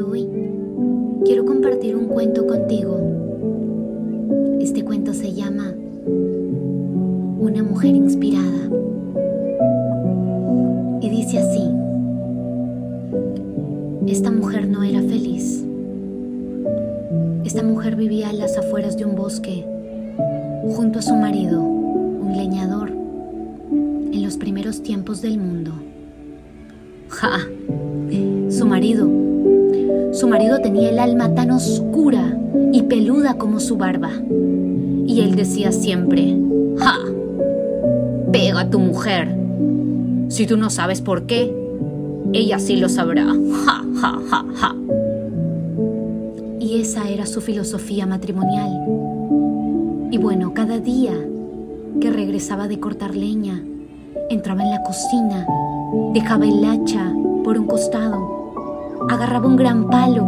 hoy quiero compartir un cuento contigo. Este cuento se llama Una mujer inspirada. Y dice así, esta mujer no era feliz. Esta mujer vivía en las afueras de un bosque junto a su marido, un leñador, en los primeros tiempos del mundo. ¡Ja! Su marido. Su marido tenía el alma tan oscura y peluda como su barba. Y él decía siempre, ¡Ja! Pega a tu mujer. Si tú no sabes por qué, ella sí lo sabrá. ¡Ja, ja, ja, ja! Y esa era su filosofía matrimonial. Y bueno, cada día que regresaba de cortar leña, entraba en la cocina, dejaba el hacha por un costado, agarraba un gran palo,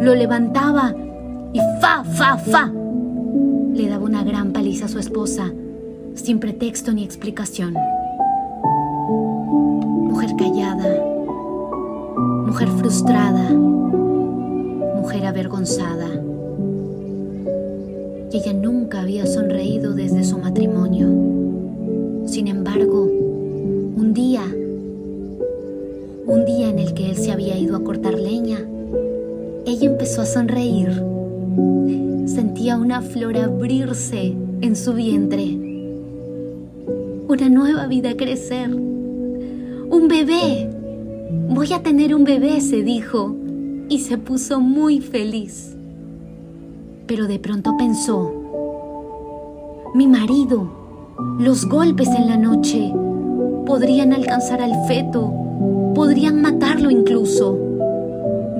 lo levantaba y fa, fa, fa. Le daba una gran paliza a su esposa, sin pretexto ni explicación. Mujer callada, mujer frustrada, mujer avergonzada. Ella nunca había sonreído desde su matrimonio. Cortar leña, ella empezó a sonreír. Sentía una flor abrirse en su vientre. Una nueva vida crecer. Un bebé. Voy a tener un bebé, se dijo, y se puso muy feliz. Pero de pronto pensó, mi marido, los golpes en la noche, podrían alcanzar al feto, podrían matarlo incluso.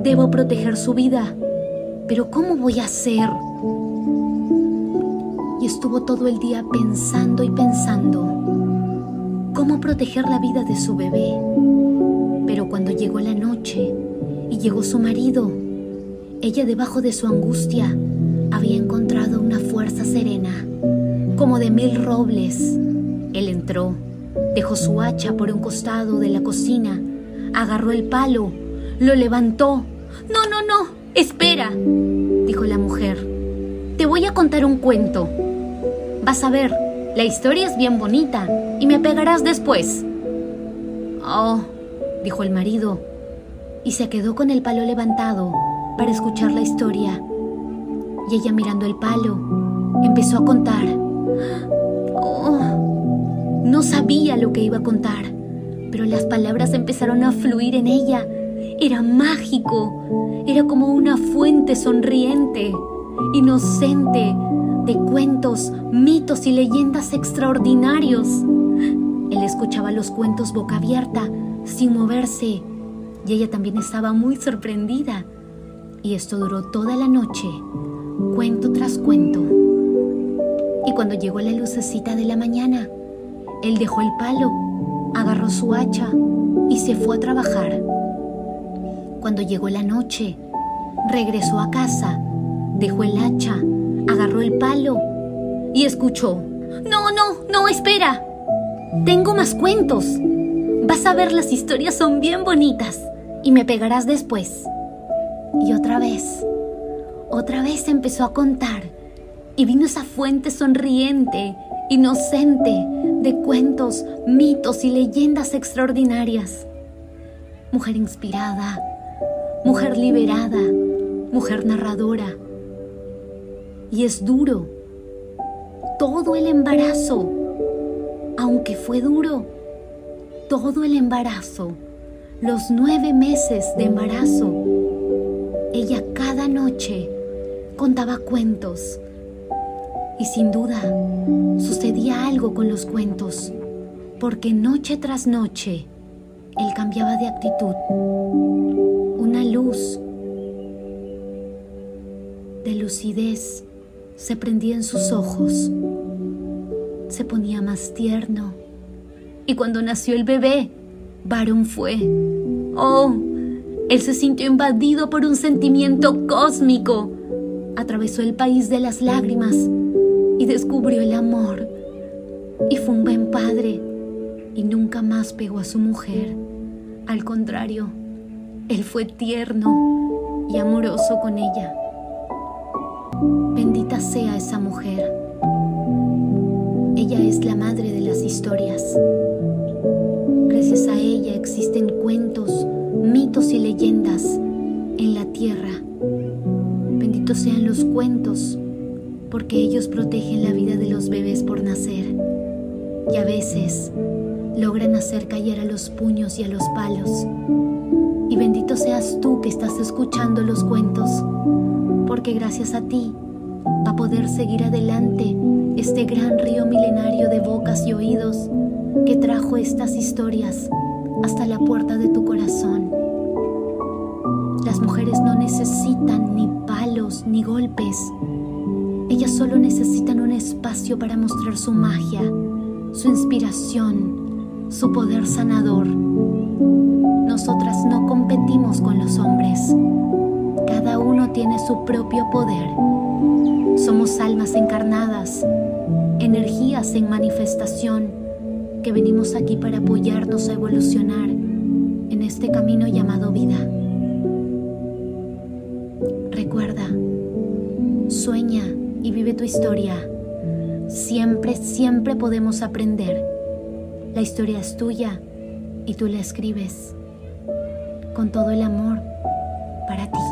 Debo proteger su vida, pero ¿cómo voy a hacer? Y estuvo todo el día pensando y pensando cómo proteger la vida de su bebé. Pero cuando llegó la noche y llegó su marido, ella debajo de su angustia había encontrado una fuerza serena, como de mil robles. Él entró, dejó su hacha por un costado de la cocina, agarró el palo, lo levantó. No, no, no, espera, dijo la mujer. Te voy a contar un cuento. Vas a ver, la historia es bien bonita y me pegarás después. Oh, dijo el marido, y se quedó con el palo levantado para escuchar la historia. Y ella mirando el palo, empezó a contar. Oh, no sabía lo que iba a contar, pero las palabras empezaron a fluir en ella. Era mágico, era como una fuente sonriente, inocente, de cuentos, mitos y leyendas extraordinarios. Él escuchaba los cuentos boca abierta, sin moverse, y ella también estaba muy sorprendida. Y esto duró toda la noche, cuento tras cuento. Y cuando llegó la lucecita de la mañana, él dejó el palo, agarró su hacha y se fue a trabajar. Cuando llegó la noche, regresó a casa, dejó el hacha, agarró el palo y escuchó. No, no, no, espera. Tengo más cuentos. Vas a ver, las historias son bien bonitas y me pegarás después. Y otra vez, otra vez empezó a contar y vino esa fuente sonriente, inocente, de cuentos, mitos y leyendas extraordinarias. Mujer inspirada, mujer liberada, mujer narradora. Y es duro, todo el embarazo, aunque fue duro, todo el embarazo los nueve meses de embarazo, ella cada noche contaba cuentos y sin duda sucedía algo con los cuentos, porque noche tras noche él cambiaba de actitud. Lucidez se prendía en sus ojos, se ponía más tierno y cuando nació el bebé, varón fue. Oh, él se sintió invadido por un sentimiento cósmico. Atravesó el país de las lágrimas y descubrió el amor. Y fue un buen padre y nunca más pegó a su mujer. Al contrario, él fue tierno y amoroso con ella. Bendita sea esa mujer. Ella es la madre de las historias. Gracias a ella existen cuentos, mitos y leyendas en la tierra. Benditos sean los cuentos, porque ellos protegen la vida de los bebés por nacer. Y a veces logran hacer callar a los puños y a los palos. Y bendito seas tú que estás escuchando los cuentos, porque gracias a ti va a poder seguir adelante este gran río milenario de bocas y oídos que trajo estas historias hasta la puerta de tu corazón. Las mujeres no necesitan ni palos ni golpes. Ellas solo necesitan un espacio para mostrar su magia, su inspiración, su poder sanador. Nosotras no competimos con los hombres. Cada uno tiene su propio poder. Somos almas encarnadas, energías en manifestación, que venimos aquí para apoyarnos a evolucionar en este camino llamado vida. Recuerda, sueña y vive tu historia. Siempre, siempre podemos aprender. La historia es tuya y tú la escribes con todo el amor para ti.